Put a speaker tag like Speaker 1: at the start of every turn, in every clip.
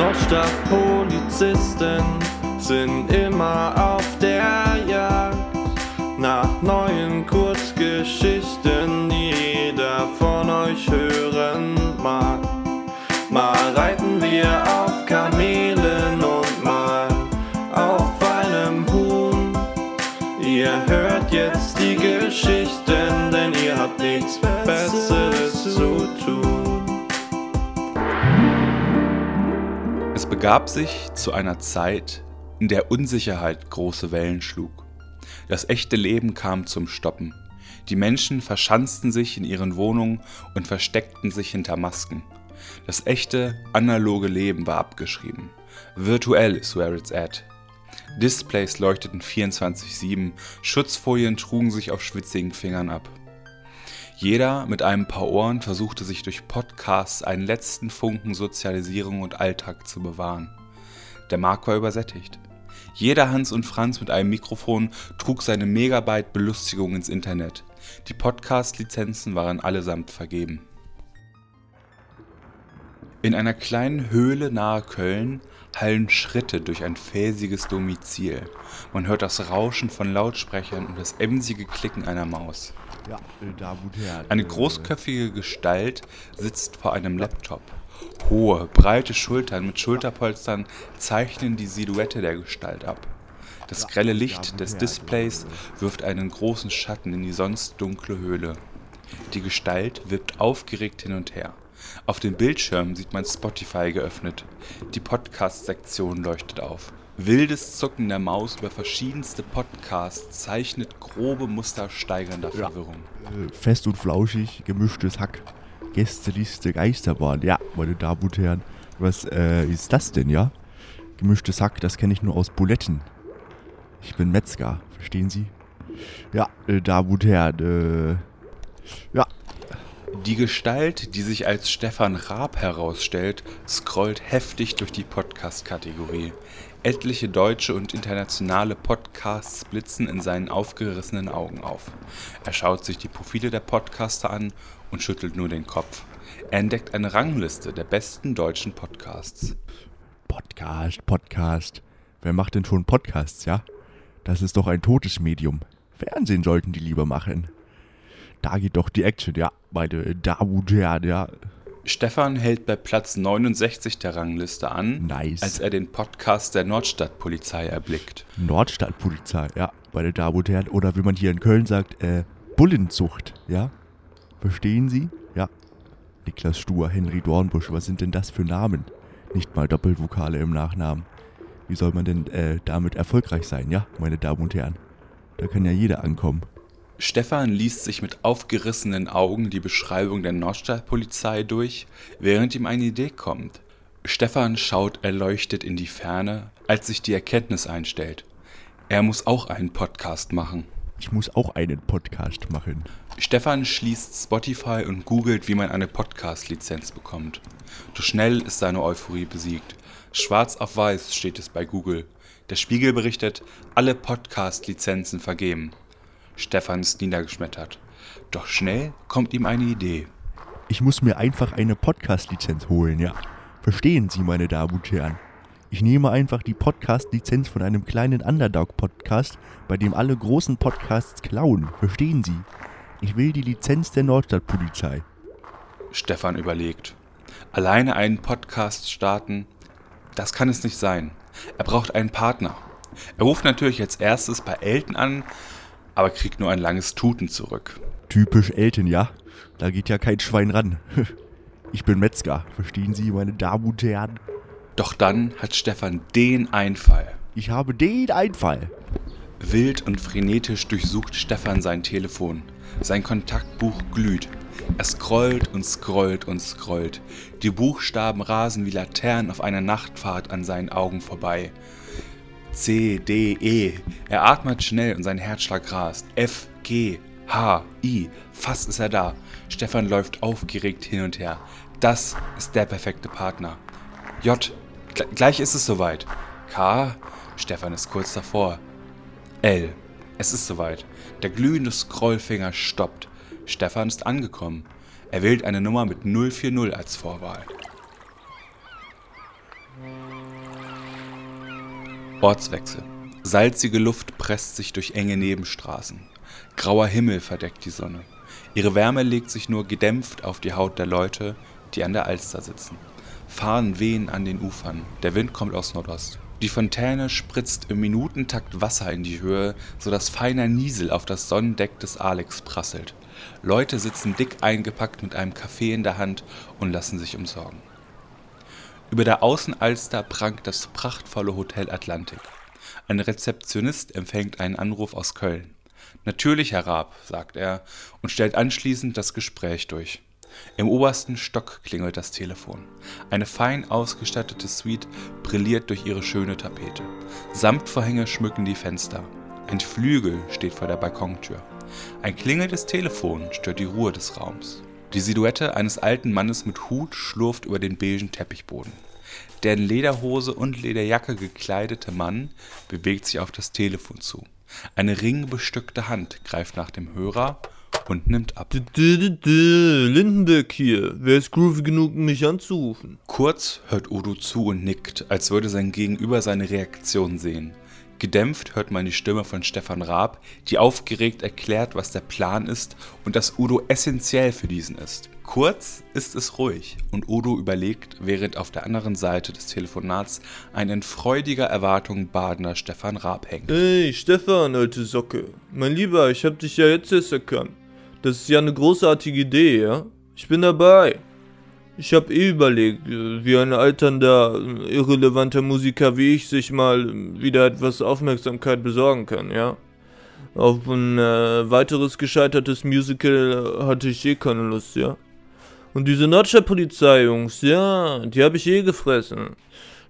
Speaker 1: Nordstadtpolizisten sind immer auf der Jagd nach neuen Kurzgeschichten, die jeder von euch hören mag. Mal reiten wir auf Kamelen und mal auf einem Huhn. Ihr hört jetzt die Geschichten,
Speaker 2: begab sich zu einer Zeit, in der Unsicherheit große Wellen schlug. Das echte Leben kam zum Stoppen. Die Menschen verschanzten sich in ihren Wohnungen und versteckten sich hinter Masken. Das echte, analoge Leben war abgeschrieben. Virtuell ist where it's at. Displays leuchteten 24-7, Schutzfolien trugen sich auf schwitzigen Fingern ab. Jeder mit einem paar Ohren versuchte sich durch Podcasts einen letzten Funken Sozialisierung und Alltag zu bewahren. Der Markt war übersättigt. Jeder Hans und Franz mit einem Mikrofon trug seine Megabyte Belustigung ins Internet. Die Podcast-Lizenzen waren allesamt vergeben. In einer kleinen Höhle nahe Köln hallen Schritte durch ein felsiges Domizil. Man hört das Rauschen von Lautsprechern und das emsige Klicken einer Maus.
Speaker 3: Ja, äh, da gut her.
Speaker 2: Eine großköpfige Gestalt sitzt vor einem Laptop. Hohe, breite Schultern mit Schulterpolstern zeichnen die Silhouette der Gestalt ab. Das grelle Licht des Displays wirft einen großen Schatten in die sonst dunkle Höhle. Die Gestalt wippt aufgeregt hin und her. Auf dem Bildschirm sieht man Spotify geöffnet. Die Podcast-Sektion leuchtet auf. Wildes Zucken der Maus über verschiedenste Podcasts zeichnet grobe Muster steigernder. Verwirrung.
Speaker 3: Äh, Fest und flauschig, gemischtes Hack. Gästeliste Geisterbahn. Ja, meine Damen und Herren. Was äh, ist das denn, ja? Gemischtes Hack, das kenne ich nur aus Buletten. Ich bin Metzger, verstehen Sie? Ja, äh, Damen und Herren, äh, ja,
Speaker 2: Die Gestalt, die sich als Stefan Raab herausstellt, scrollt heftig durch die Podcast-Kategorie. Etliche deutsche und internationale Podcasts blitzen in seinen aufgerissenen Augen auf. Er schaut sich die Profile der Podcaster an und schüttelt nur den Kopf. Er entdeckt eine Rangliste der besten deutschen Podcasts.
Speaker 3: Podcast, Podcast. Wer macht denn schon Podcasts, ja? Das ist doch ein totes Medium. Fernsehen sollten die lieber machen. Da geht doch die Action, ja, meine Damen und Herren, ja.
Speaker 2: Stefan hält bei Platz 69 der Rangliste an,
Speaker 3: Nice.
Speaker 2: als er den Podcast der Nordstadtpolizei erblickt.
Speaker 3: Nordstadtpolizei, ja, meine Damen und Herren. Oder wie man hier in Köln sagt, äh, Bullenzucht, ja? Verstehen Sie? Ja. Niklas Stuhr, Henry Dornbusch, was sind denn das für Namen? Nicht mal Doppelvokale im Nachnamen. Wie soll man denn äh, damit erfolgreich sein, ja, meine Damen und Herren? Da kann ja jeder ankommen.
Speaker 2: Stefan liest sich mit aufgerissenen Augen die Beschreibung der Nordstadtpolizei durch, während ihm eine Idee kommt. Stefan schaut erleuchtet in die Ferne, als sich die Erkenntnis einstellt. Er muss auch einen Podcast machen.
Speaker 3: Ich muss auch einen Podcast machen.
Speaker 2: Stefan schließt Spotify und googelt, wie man eine Podcast-Lizenz bekommt. Doch schnell ist seine Euphorie besiegt. Schwarz auf weiß steht es bei Google. Der Spiegel berichtet, alle Podcast-Lizenzen vergeben. Stefan ist niedergeschmettert. Doch schnell kommt ihm eine Idee.
Speaker 3: Ich muss mir einfach eine Podcast-Lizenz holen, ja. Verstehen Sie, meine Damen und Herren? Ich nehme einfach die Podcast-Lizenz von einem kleinen Underdog-Podcast, bei dem alle großen Podcasts klauen. Verstehen Sie? Ich will die Lizenz der Nordstadtpolizei.
Speaker 2: Stefan überlegt. Alleine einen Podcast starten, das kann es nicht sein. Er braucht einen Partner. Er ruft natürlich als erstes bei Elton an, aber kriegt nur ein langes Tuten zurück.
Speaker 3: Typisch Elton, ja? Da geht ja kein Schwein ran. Ich bin Metzger. Verstehen Sie, meine Damen und Herren?
Speaker 2: Doch dann hat Stefan den Einfall.
Speaker 3: Ich habe den Einfall.
Speaker 2: Wild und frenetisch durchsucht Stefan sein Telefon. Sein Kontaktbuch glüht. Er scrollt und scrollt und scrollt. Die Buchstaben rasen wie Laternen auf einer Nachtfahrt an seinen Augen vorbei. C, D, E. Er atmet schnell und sein Herzschlag rast. F, G, H, I. Fast ist er da. Stefan läuft aufgeregt hin und her. Das ist der perfekte Partner. J, Gle- gleich ist es soweit. K, Stefan ist kurz davor. L. Es ist soweit. Der glühende Scrollfinger stoppt. Stefan ist angekommen. Er wählt eine Nummer mit 040 als Vorwahl. Ortswechsel. Salzige Luft presst sich durch enge Nebenstraßen. Grauer Himmel verdeckt die Sonne. Ihre Wärme legt sich nur gedämpft auf die Haut der Leute, die an der Alster sitzen. Fahnen wehen an den Ufern. Der Wind kommt aus Nordost. Die Fontäne spritzt im Minutentakt Wasser in die Höhe, sodass feiner Niesel auf das Sonnendeck des Alex prasselt. Leute sitzen dick eingepackt mit einem Kaffee in der Hand und lassen sich umsorgen. Über der Außenalster prangt das prachtvolle Hotel Atlantik. Ein Rezeptionist empfängt einen Anruf aus Köln. Natürlich, Herr Raab, sagt er und stellt anschließend das Gespräch durch. Im obersten Stock klingelt das Telefon. Eine fein ausgestattete Suite brilliert durch ihre schöne Tapete. Samtvorhänge schmücken die Fenster. Ein Flügel steht vor der Balkontür. Ein klingelndes Telefon stört die Ruhe des Raums. Die Silhouette eines alten Mannes mit Hut schlurft über den beigen Teppichboden. Der in Lederhose und Lederjacke gekleidete Mann bewegt sich auf das Telefon zu. Eine ringbestückte Hand greift nach dem Hörer und nimmt ab.
Speaker 1: Lindenberg hier. Wer ist groovy genug, mich anzurufen?
Speaker 2: Kurz hört Udo zu und nickt, als würde sein Gegenüber seine Reaktion sehen. Gedämpft hört man die Stimme von Stefan Raab, die aufgeregt erklärt, was der Plan ist und dass Udo essentiell für diesen ist. Kurz ist es ruhig und Udo überlegt, während auf der anderen Seite des Telefonats ein in freudiger Erwartung badender Stefan Raab hängt.
Speaker 1: Hey, Stefan, alte Socke. Mein Lieber, ich hab dich ja jetzt erst erkannt. Das ist ja eine großartige Idee, ja? Ich bin dabei. Ich hab eh überlegt, wie ein alternder, irrelevanter Musiker wie ich sich mal wieder etwas Aufmerksamkeit besorgen kann, ja? Auf ein äh, weiteres gescheitertes Musical hatte ich eh keine Lust, ja? Und diese Notcher-Polizei, Jungs, ja, die hab ich eh gefressen.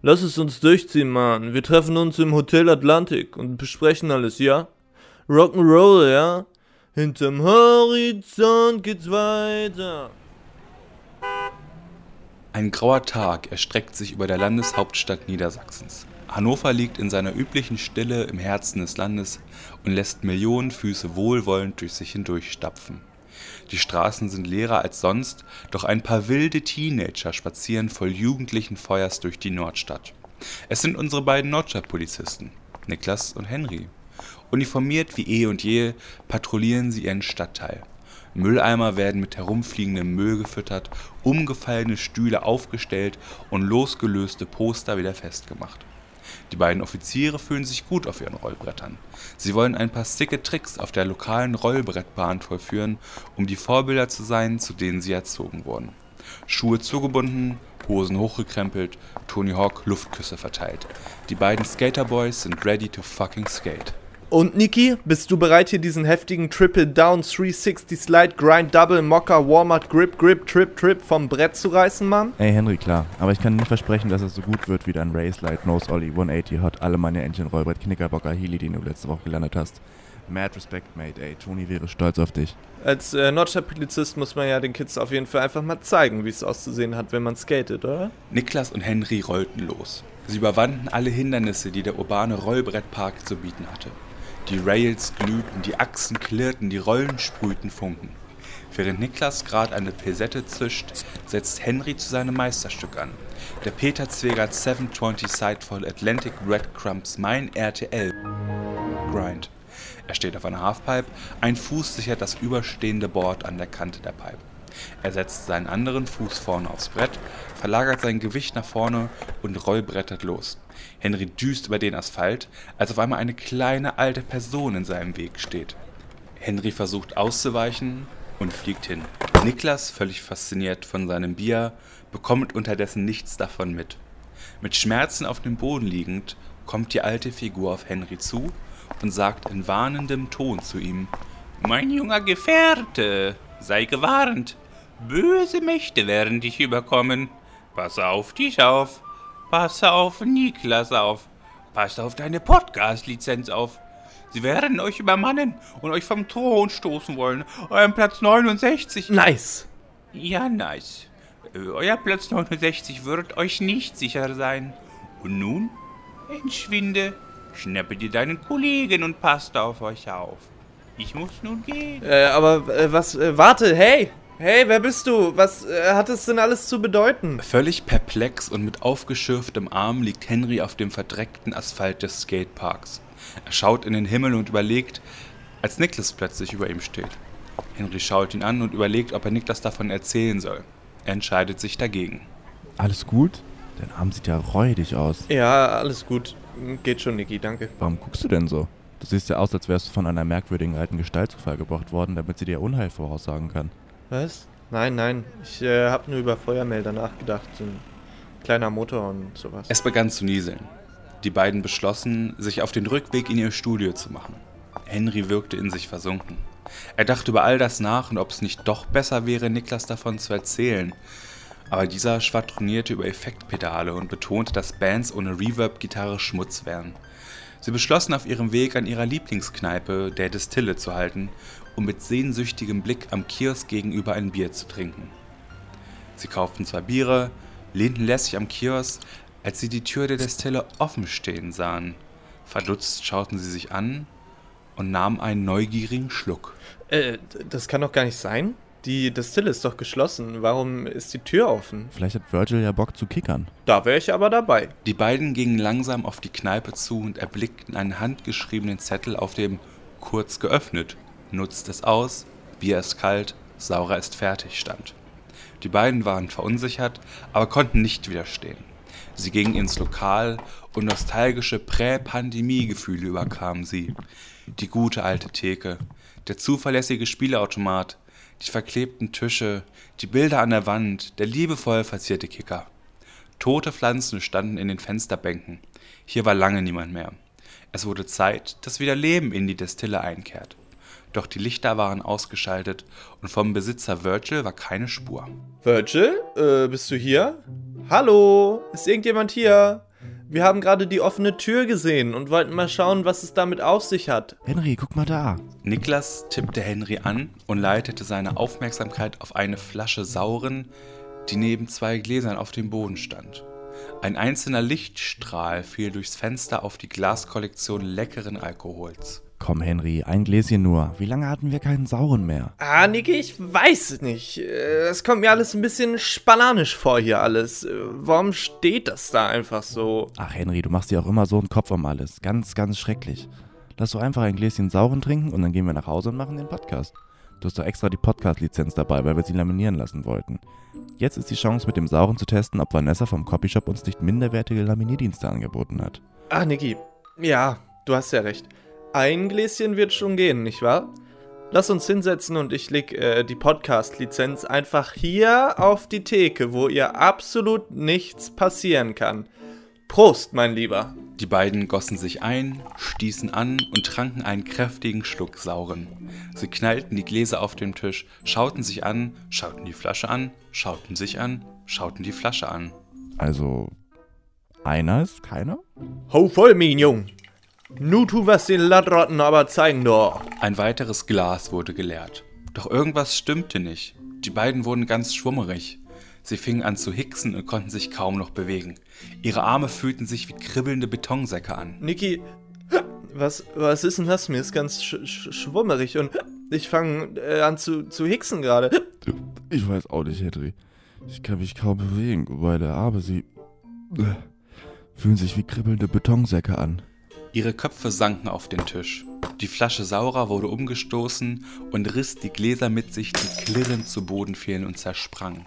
Speaker 1: Lass es uns durchziehen, Mann. Wir treffen uns im Hotel Atlantik und besprechen alles, ja? Rock'n'Roll, ja? Hinterm Horizont geht's weiter.
Speaker 2: Ein grauer Tag erstreckt sich über der Landeshauptstadt Niedersachsens. Hannover liegt in seiner üblichen Stille im Herzen des Landes und lässt Millionen Füße wohlwollend durch sich hindurchstapfen. Die Straßen sind leerer als sonst, doch ein paar wilde Teenager spazieren voll jugendlichen Feuers durch die Nordstadt. Es sind unsere beiden Nordstadtpolizisten, Niklas und Henry. Uniformiert wie eh und je patrouillieren sie ihren Stadtteil. Mülleimer werden mit herumfliegendem Müll gefüttert, umgefallene Stühle aufgestellt und losgelöste Poster wieder festgemacht. Die beiden Offiziere fühlen sich gut auf ihren Rollbrettern. Sie wollen ein paar sicke Tricks auf der lokalen Rollbrettbahn vollführen, um die Vorbilder zu sein, zu denen sie erzogen wurden. Schuhe zugebunden, Hosen hochgekrempelt, Tony Hawk Luftküsse verteilt. Die beiden Skaterboys sind ready to fucking skate.
Speaker 1: Und Niki, bist du bereit, hier diesen heftigen Triple Down 360 Slide Grind Double Mocker Walmart Grip Grip Trip Trip vom Brett zu reißen, Mann?
Speaker 3: Ey, Henry, klar. Aber ich kann nicht versprechen, dass es so gut wird wie dein Race Light Nose Ollie 180 Hot alle meine Engine Rollbrett Knickerbocker Healy, den du letzte Woche gelandet hast. Mad Respect, Mate, ey. Tony wäre stolz auf dich.
Speaker 1: Als äh, Nordstadt-Polizist muss man ja den Kids auf jeden Fall einfach mal zeigen, wie es auszusehen hat, wenn man skatet, oder?
Speaker 2: Niklas und Henry rollten los. Sie überwanden alle Hindernisse, die der urbane Rollbrettpark zu bieten hatte. Die Rails glühten, die Achsen klirrten, die Rollen sprühten Funken. Während Niklas gerade eine Pesette zischt, setzt Henry zu seinem Meisterstück an. Der Peter Zweger 720 Sidefold Atlantic Breadcrumbs Mein RTL Grind. Er steht auf einer Halfpipe, ein Fuß sichert das überstehende Board an der Kante der Pipe. Er setzt seinen anderen Fuß vorne aufs Brett, verlagert sein Gewicht nach vorne und rollbrettert los. Henry düst über den Asphalt, als auf einmal eine kleine alte Person in seinem Weg steht. Henry versucht auszuweichen und fliegt hin. Niklas, völlig fasziniert von seinem Bier, bekommt unterdessen nichts davon mit. Mit Schmerzen auf dem Boden liegend, kommt die alte Figur auf Henry zu und sagt in warnendem Ton zu ihm: Mein junger Gefährte, sei gewarnt. Böse Mächte werden dich überkommen. Pass auf dich auf. Pass auf Niklas auf. Pass auf deine Podcast-Lizenz auf. Sie werden euch übermannen und euch vom Thron stoßen wollen. Euren Platz 69.
Speaker 1: Nice.
Speaker 2: Ja, nice. Euer Platz 69 wird euch nicht sicher sein. Und nun? Entschwinde, schnappe dir deinen Kollegen und passt auf euch auf. Ich muss nun gehen.
Speaker 1: Äh, aber äh, was, äh, warte, hey! Hey, wer bist du? Was äh, hat es denn alles zu bedeuten?
Speaker 2: Völlig perplex und mit aufgeschürftem Arm liegt Henry auf dem verdreckten Asphalt des Skateparks. Er schaut in den Himmel und überlegt, als Niklas plötzlich über ihm steht. Henry schaut ihn an und überlegt, ob er Niklas davon erzählen soll. Er entscheidet sich dagegen.
Speaker 3: Alles gut? Dein Arm sieht ja räudig aus.
Speaker 1: Ja, alles gut. Geht schon, Niki, danke.
Speaker 3: Warum guckst du denn so? Du siehst ja aus, als wärst du von einer merkwürdigen alten Gestalt zu Fall gebracht worden, damit sie dir Unheil voraussagen kann.
Speaker 1: Was? Nein, nein. Ich äh, habe nur über Feuermelder nachgedacht. Ein kleiner Motor und sowas.
Speaker 2: Es begann zu nieseln. Die beiden beschlossen, sich auf den Rückweg in ihr Studio zu machen. Henry wirkte in sich versunken. Er dachte über all das nach und ob es nicht doch besser wäre, Niklas davon zu erzählen. Aber dieser schwadronierte über Effektpedale und betonte, dass Bands ohne Reverb-Gitarre Schmutz wären. Sie beschlossen auf ihrem Weg an ihrer Lieblingskneipe, der Distille, zu halten, um mit sehnsüchtigem Blick am Kiosk gegenüber ein Bier zu trinken. Sie kauften zwei Biere, lehnten lässig am Kiosk, als sie die Tür der Destille offen stehen sahen. Verdutzt schauten sie sich an und nahmen einen neugierigen Schluck.
Speaker 1: Äh, das kann doch gar nicht sein. Die Destille ist doch geschlossen. Warum ist die Tür offen?
Speaker 3: Vielleicht hat Virgil ja Bock zu kickern.
Speaker 1: Da wäre ich aber dabei.
Speaker 2: Die beiden gingen langsam auf die Kneipe zu und erblickten einen handgeschriebenen Zettel, auf dem kurz geöffnet, nutzt es aus, Bier ist kalt, Saurer ist fertig stand. Die beiden waren verunsichert, aber konnten nicht widerstehen. Sie gingen ins Lokal und nostalgische Prä-Pandemie-Gefühle überkamen sie. Die gute alte Theke, der zuverlässige Spielautomat, die verklebten Tische, die Bilder an der Wand, der liebevoll verzierte Kicker. Tote Pflanzen standen in den Fensterbänken. Hier war lange niemand mehr. Es wurde Zeit, dass wieder Leben in die Destille einkehrt. Doch die Lichter waren ausgeschaltet und vom Besitzer Virgil war keine Spur.
Speaker 1: Virgil, äh, bist du hier? Hallo, ist irgendjemand hier? Wir haben gerade die offene Tür gesehen und wollten mal schauen, was es damit auf sich hat.
Speaker 3: Henry, guck mal da.
Speaker 2: Niklas tippte Henry an und leitete seine Aufmerksamkeit auf eine Flasche Sauren, die neben zwei Gläsern auf dem Boden stand. Ein einzelner Lichtstrahl fiel durchs Fenster auf die Glaskollektion leckeren Alkohols.
Speaker 3: Komm, Henry, ein Gläschen nur. Wie lange hatten wir keinen Sauren mehr?
Speaker 1: Ah, Niki, ich weiß es nicht. Es kommt mir alles ein bisschen spananisch vor hier alles. Warum steht das da einfach so?
Speaker 3: Ach, Henry, du machst dir auch immer so einen Kopf um alles. Ganz, ganz schrecklich. Lass doch einfach ein Gläschen Sauren trinken und dann gehen wir nach Hause und machen den Podcast. Du hast doch extra die Podcast-Lizenz dabei, weil wir sie laminieren lassen wollten. Jetzt ist die Chance, mit dem Sauren zu testen, ob Vanessa vom Copyshop uns nicht minderwertige Laminierdienste angeboten hat.
Speaker 1: Ah, Niki, ja, du hast ja recht. Ein Gläschen wird schon gehen, nicht wahr? Lass uns hinsetzen und ich leg äh, die Podcast-Lizenz einfach hier auf die Theke, wo ihr absolut nichts passieren kann. Prost, mein Lieber.
Speaker 2: Die beiden gossen sich ein, stießen an und tranken einen kräftigen Schluck Sauren. Sie knallten die Gläser auf den Tisch, schauten sich an, schauten die Flasche an, schauten sich an, schauten die Flasche an.
Speaker 3: Also, einer ist keiner?
Speaker 1: Hau voll, mein Jung. Nu tu was den Lattrotten aber zeigen doch.
Speaker 2: Ein weiteres Glas wurde geleert. Doch irgendwas stimmte nicht. Die beiden wurden ganz schwummerig. Sie fingen an zu hicksen und konnten sich kaum noch bewegen. Ihre Arme fühlten sich wie kribbelnde Betonsäcke an.
Speaker 1: Niki, was, was ist denn das? Mir ist ganz sch sch schwummerig und ich fange äh, an zu, zu hicksen gerade.
Speaker 3: Ich weiß auch nicht, Henry. Ich kann mich kaum bewegen, meine Arme, sie äh, fühlen sich wie kribbelnde Betonsäcke an.
Speaker 2: Ihre Köpfe sanken auf den Tisch. Die Flasche Saurer wurde umgestoßen und riss die Gläser mit sich, die klirrend zu Boden fielen und zersprangen.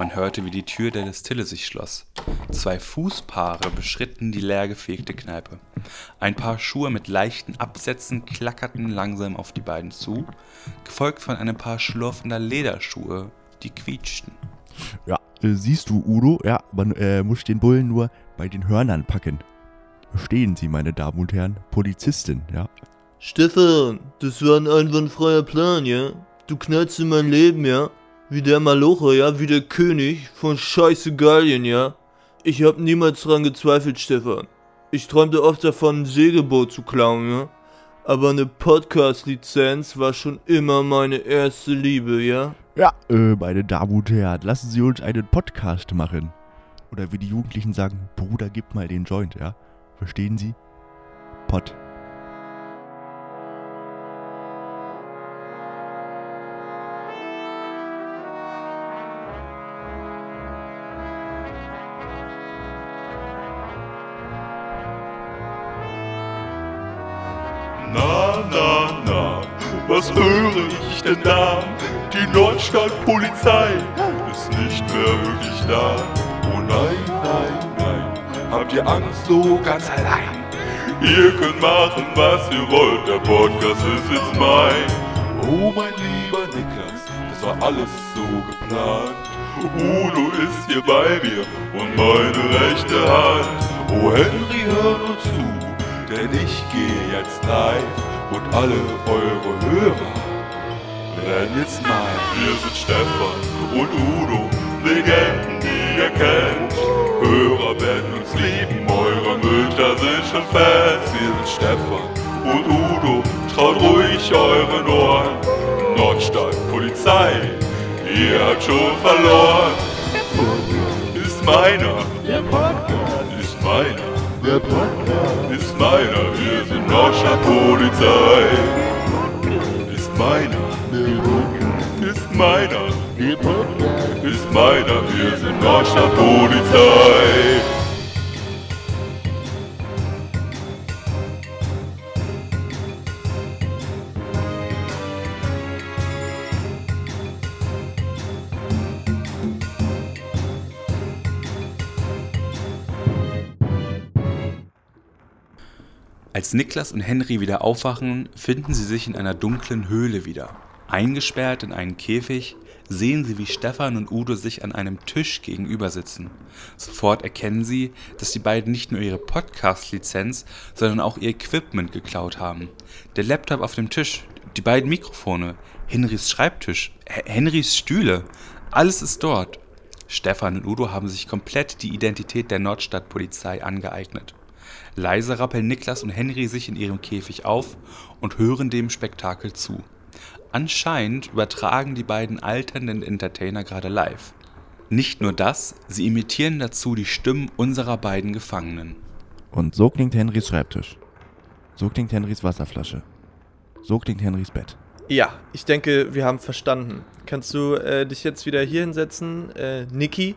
Speaker 2: Man hörte, wie die Tür der Destille sich schloss. Zwei Fußpaare beschritten die leergefegte Kneipe. Ein paar Schuhe mit leichten Absätzen klackerten langsam auf die beiden zu, gefolgt von einem Paar schlurfender Lederschuhe, die quietschten.
Speaker 3: Ja, äh, siehst du, Udo? Ja, man äh, muss den Bullen nur bei den Hörnern packen. Verstehen Sie, meine Damen und Herren? Polizistin, ja?
Speaker 1: Stefan, das war ein einwandfreier Plan, ja? Du knallst in mein Leben, ja? Wie der Malocher, ja? Wie der König von Scheiße Gallien, ja? Ich hab niemals dran gezweifelt, Stefan. Ich träumte oft davon, ein Segelboot zu klauen, ja? Aber eine Podcast-Lizenz war schon immer meine erste Liebe, ja?
Speaker 3: Ja, äh, meine Damen und Herren, lassen Sie uns einen Podcast machen. Oder wie die Jugendlichen sagen, Bruder, gib mal den Joint, ja? Verstehen Sie? Pod.
Speaker 2: Was höre ich denn da? Die Nordstadtpolizei ist nicht mehr wirklich da. Oh nein, nein, nein, habt ihr Angst so ganz allein? Ihr könnt machen, was ihr wollt, der Podcast ist jetzt mein. Oh mein lieber Niklas, das war alles so geplant. Udo ist hier bei mir und meine rechte Hand. Oh Henry, hör nur zu, denn ich gehe jetzt live und alle eure Hörer werden jetzt mal. Wir sind Stefan und Udo, Legenden, die ihr kennt. Hörer werden uns lieben, eure Mütter sind schon Fans. Wir sind Stefan und Udo, traut ruhig euren Ohren. Nordstadt, Polizei, ihr habt schon verloren. Ist meiner, ist meiner, ist meiner, wir sind Nordstadt, Polizei. Ist meiner, ist meiner, ist meiner, wir sind Nordstadt, Als Niklas und Henry wieder aufwachen, finden sie sich in einer dunklen Höhle wieder. Eingesperrt in einen Käfig sehen sie, wie Stefan und Udo sich an einem Tisch gegenüber sitzen. Sofort erkennen sie, dass die beiden nicht nur ihre Podcast-Lizenz, sondern auch ihr Equipment geklaut haben. Der Laptop auf dem Tisch, die beiden Mikrofone, Henrys Schreibtisch, H Henrys Stühle, alles ist dort. Stefan und Udo haben sich komplett die Identität der Nordstadtpolizei angeeignet. Leise rappeln Niklas und Henry sich in ihrem Käfig auf und hören dem Spektakel zu. Anscheinend übertragen die beiden alternden Entertainer gerade live. Nicht nur das, sie imitieren dazu die Stimmen unserer beiden Gefangenen.
Speaker 3: Und so klingt Henrys Schreibtisch. So klingt Henrys Wasserflasche. So klingt Henrys Bett.
Speaker 1: Ja, ich denke, wir haben verstanden. Kannst du äh, dich jetzt wieder hier hinsetzen, äh, Niki?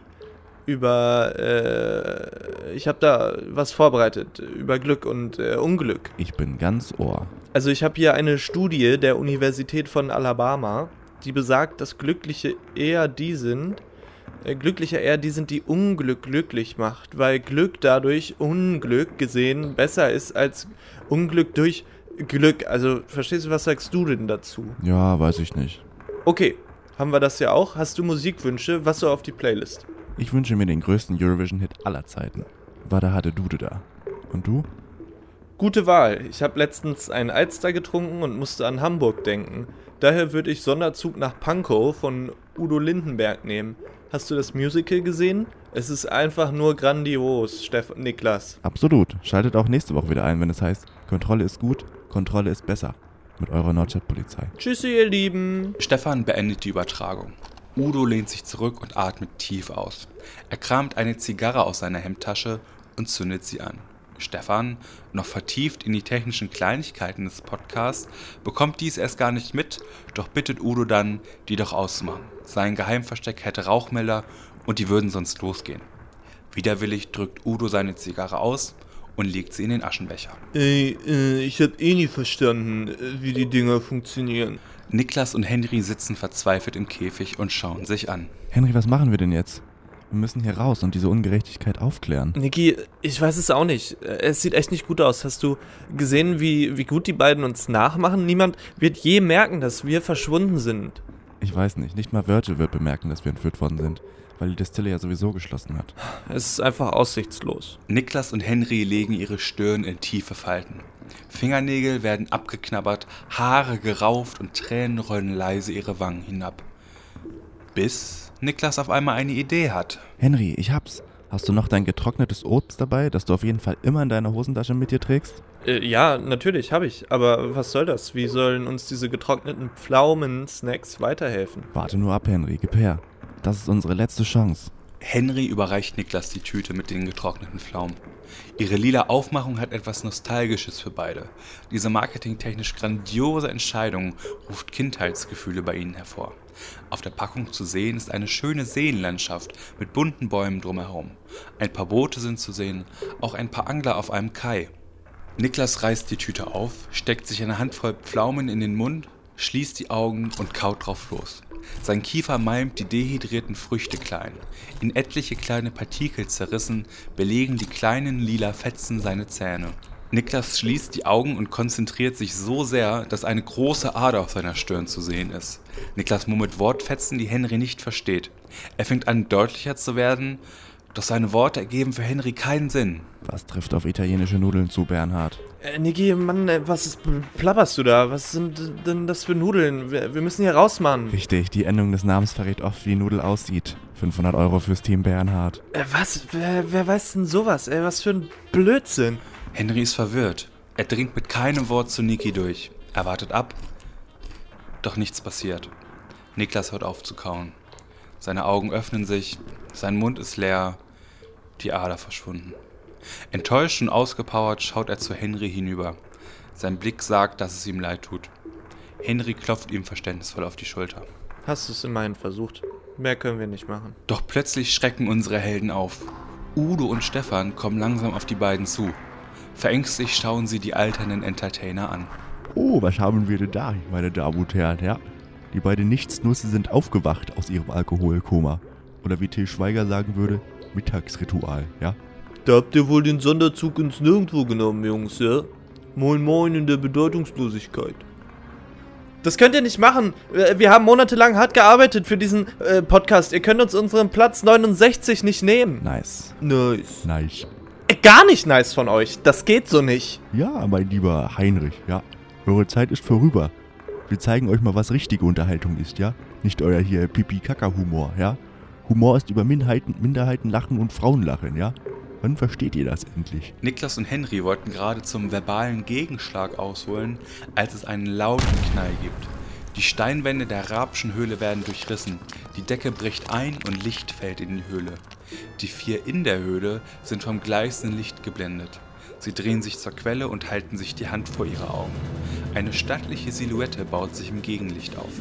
Speaker 1: Über, äh, ich habe da was vorbereitet über Glück und äh, Unglück.
Speaker 3: Ich bin ganz Ohr.
Speaker 1: Also ich habe hier eine Studie der Universität von Alabama, die besagt, dass Glückliche eher die sind, äh, Glückliche eher die sind, die Unglück glücklich macht, weil Glück dadurch Unglück gesehen besser ist als Unglück durch Glück. Also verstehst du, was sagst du denn dazu?
Speaker 3: Ja, weiß ich nicht.
Speaker 1: Okay, haben wir das ja auch. Hast du Musikwünsche? Was so auf die Playlist?
Speaker 3: Ich wünsche mir den größten Eurovision-Hit aller Zeiten. War da hatte Dude da. Und du?
Speaker 1: Gute Wahl. Ich habe letztens einen Alster getrunken und musste an Hamburg denken. Daher würde ich Sonderzug nach Pankow von Udo Lindenberg nehmen. Hast du das Musical gesehen? Es ist einfach nur grandios, Steff Niklas.
Speaker 3: Absolut. Schaltet auch nächste Woche wieder ein, wenn es heißt, Kontrolle ist gut, Kontrolle ist besser. Mit eurer Nordstadtpolizei.
Speaker 1: Tschüssi, ihr Lieben.
Speaker 2: Stefan beendet die Übertragung. Udo lehnt sich zurück und atmet tief aus. Er kramt eine Zigarre aus seiner Hemdtasche und zündet sie an. Stefan, noch vertieft in die technischen Kleinigkeiten des Podcasts, bekommt dies erst gar nicht mit, doch bittet Udo dann, die doch auszumachen. Sein Geheimversteck hätte Rauchmelder und die würden sonst losgehen. Widerwillig drückt Udo seine Zigarre aus und legt sie in den Aschenbecher.
Speaker 1: Ey, äh, ich hab eh nie verstanden, äh, wie die Dinger funktionieren.
Speaker 2: Niklas und Henry sitzen verzweifelt im Käfig und schauen sich an.
Speaker 3: Henry, was machen wir denn jetzt? Wir müssen hier raus und diese Ungerechtigkeit aufklären.
Speaker 1: Niki, ich weiß es auch nicht. Es sieht echt nicht gut aus. Hast du gesehen, wie, wie gut die beiden uns nachmachen? Niemand wird je merken, dass wir verschwunden sind.
Speaker 3: Ich weiß nicht, nicht mal Virgil wird bemerken, dass wir entführt worden sind, weil die Distille ja sowieso geschlossen hat.
Speaker 1: Es ist einfach aussichtslos.
Speaker 2: Niklas und Henry legen ihre Stirn in tiefe Falten. Fingernägel werden abgeknabbert, Haare gerauft und Tränen rollen leise ihre Wangen hinab. Bis Niklas auf einmal eine Idee hat.
Speaker 3: Henry, ich hab's. Hast du noch dein getrocknetes Obst dabei, das du auf jeden Fall immer in deiner Hosentasche mit dir trägst?
Speaker 1: Äh, ja, natürlich, habe ich. Aber was soll das? Wie sollen uns diese getrockneten Pflaumen-Snacks weiterhelfen?
Speaker 3: Warte nur ab, Henry, gib her. Das ist unsere letzte Chance.
Speaker 2: Henry überreicht Niklas die Tüte mit den getrockneten Pflaumen. Ihre lila Aufmachung hat etwas Nostalgisches für beide. Diese marketingtechnisch grandiose Entscheidung ruft Kindheitsgefühle bei ihnen hervor. Auf der Packung zu sehen ist eine schöne Seenlandschaft mit bunten Bäumen drumherum. Ein paar Boote sind zu sehen, auch ein paar Angler auf einem Kai. Niklas reißt die Tüte auf, steckt sich eine Handvoll Pflaumen in den Mund schließt die Augen und kaut drauf los. Sein Kiefer malmt die dehydrierten Früchte klein. In etliche kleine Partikel zerrissen, belegen die kleinen lila Fetzen seine Zähne. Niklas schließt die Augen und konzentriert sich so sehr, dass eine große Ader auf seiner Stirn zu sehen ist. Niklas murmelt Wortfetzen, die Henry nicht versteht. Er fängt an deutlicher zu werden, doch seine Worte ergeben für Henry keinen Sinn.
Speaker 3: Was trifft auf italienische Nudeln zu, Bernhard?
Speaker 1: Äh, Niki, Mann, äh, was ist, plapperst du da? Was sind denn das für Nudeln? Wir, wir müssen hier raus, Mann.
Speaker 3: Richtig, die Endung des Namens verrät oft, wie Nudel aussieht. 500 Euro fürs Team Bernhard.
Speaker 1: Äh, was? Wer, wer weiß denn sowas? Ey, was für ein Blödsinn.
Speaker 2: Henry ist verwirrt. Er dringt mit keinem Wort zu Niki durch. Er wartet ab. Doch nichts passiert. Niklas hört auf zu kauen. Seine Augen öffnen sich, sein Mund ist leer, die Ader verschwunden. Enttäuscht und ausgepowert schaut er zu Henry hinüber. Sein Blick sagt, dass es ihm leid tut. Henry klopft ihm verständnisvoll auf die Schulter.
Speaker 1: Hast du es immerhin versucht? Mehr können wir nicht machen.
Speaker 2: Doch plötzlich schrecken unsere Helden auf. Udo und Stefan kommen langsam auf die beiden zu. Verängstigt schauen sie die alternden Entertainer an.
Speaker 3: Oh, was haben wir denn da, meine Damen und Herren, ja? Die beiden Nichtsnusse sind aufgewacht aus ihrem Alkoholkoma. Oder wie Till Schweiger sagen würde, Mittagsritual, ja?
Speaker 1: Da habt ihr wohl den Sonderzug ins Nirgendwo genommen, Jungs, ja? Moin Moin in der Bedeutungslosigkeit. Das könnt ihr nicht machen. Wir haben monatelang hart gearbeitet für diesen äh, Podcast. Ihr könnt uns unseren Platz 69 nicht nehmen.
Speaker 3: Nice.
Speaker 1: Nice.
Speaker 3: Nice.
Speaker 1: Äh, Gar nicht nice von euch. Das geht so nicht.
Speaker 3: Ja, mein lieber Heinrich, ja. Eure Zeit ist vorüber. Wir zeigen euch mal, was richtige Unterhaltung ist, ja? Nicht euer hier Pipi-Kaka-Humor, ja? Humor ist über Minderheiten, Minderheiten lachen und Frauen lachen, ja? Wann versteht ihr das endlich?
Speaker 2: Niklas und Henry wollten gerade zum verbalen Gegenschlag ausholen, als es einen lauten Knall gibt. Die Steinwände der Rabschen Höhle werden durchrissen, die Decke bricht ein und Licht fällt in die Höhle. Die vier in der Höhle sind vom gleißenden Licht geblendet. Sie drehen sich zur Quelle und halten sich die Hand vor ihre Augen. Eine stattliche Silhouette baut sich im Gegenlicht auf.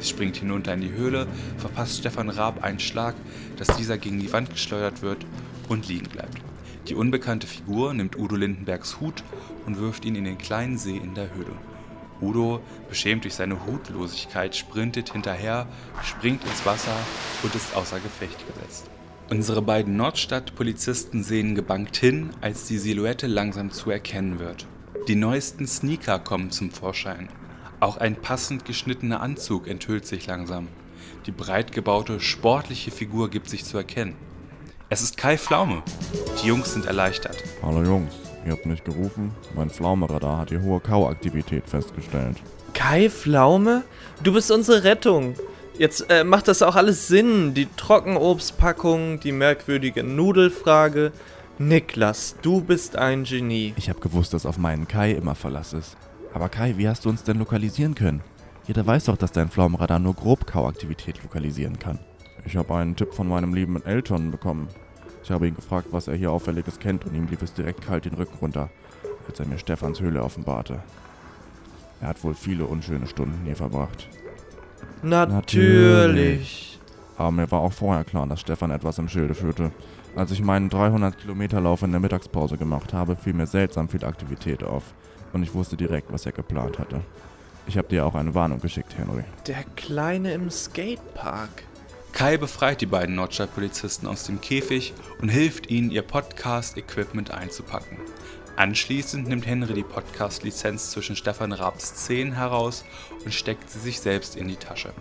Speaker 2: Sie springt hinunter in die Höhle, verpasst Stefan Raab einen Schlag, dass dieser gegen die Wand geschleudert wird und liegen bleibt. Die unbekannte Figur nimmt Udo Lindenbergs Hut und wirft ihn in den kleinen See in der Höhle. Udo, beschämt durch seine Hutlosigkeit, sprintet hinterher, springt ins Wasser und ist außer Gefecht gesetzt. Unsere beiden Nordstadt-Polizisten sehen gebankt hin, als die Silhouette langsam zu erkennen wird. Die neuesten Sneaker kommen zum Vorschein. Auch ein passend geschnittener Anzug enthüllt sich langsam. Die breit gebaute, sportliche Figur gibt sich zu erkennen. Es ist Kai Pflaume. Die Jungs sind erleichtert.
Speaker 3: Hallo Jungs, ihr habt mich gerufen. Mein Pflaumeradar hat die hohe Kauaktivität festgestellt.
Speaker 1: Kai Pflaume? Du bist unsere Rettung. Jetzt äh, macht das auch alles Sinn. Die Trockenobstpackung, die merkwürdige Nudelfrage. Niklas, du bist ein Genie.
Speaker 3: Ich habe gewusst, dass auf meinen Kai immer Verlass ist. Aber Kai, wie hast du uns denn lokalisieren können? Jeder weiß doch, dass dein Pflaumenradar nur grob Kauaktivität lokalisieren kann. Ich habe einen Tipp von meinem lieben Eltern bekommen. Ich habe ihn gefragt, was er hier Auffälliges kennt und ihm lief es direkt kalt den Rücken runter, als er mir Stefans Höhle offenbarte. Er hat wohl viele unschöne Stunden hier verbracht.
Speaker 1: Natürlich.
Speaker 3: Aber mir war auch vorher klar, dass Stefan etwas im Schilde führte. Als ich meinen 300 Kilometer Lauf in der Mittagspause gemacht habe, fiel mir seltsam viel Aktivität auf. Und ich wusste direkt, was er geplant hatte. Ich habe dir auch eine Warnung geschickt, Henry.
Speaker 1: Der Kleine im Skatepark.
Speaker 2: Kai befreit die beiden Nordstadtpolizisten aus dem Käfig und hilft ihnen, ihr Podcast-Equipment einzupacken. Anschließend nimmt Henry die Podcast-Lizenz zwischen Stefan Raabs Zehen heraus und steckt sie sich selbst in die Tasche.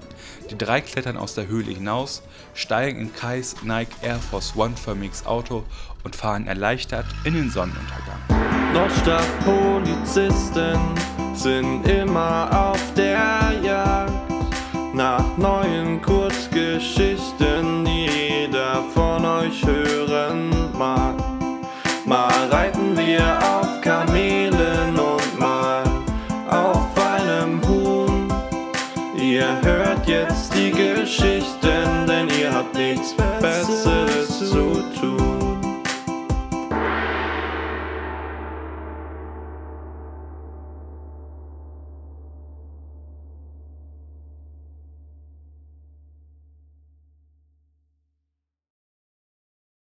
Speaker 2: Die drei klettern aus der Höhle hinaus, steigen in Kais Nike Air Force One-förmiges Auto und fahren erleichtert in den Sonnenuntergang.
Speaker 1: Nordstadtpolizisten sind immer auf der Jagd nach neuen Kurzgeschichten, die jeder von euch hören mag. Mal reiten wir auf Kamelen und mal auf einem Huhn. Ihr hört jetzt die Geschichte.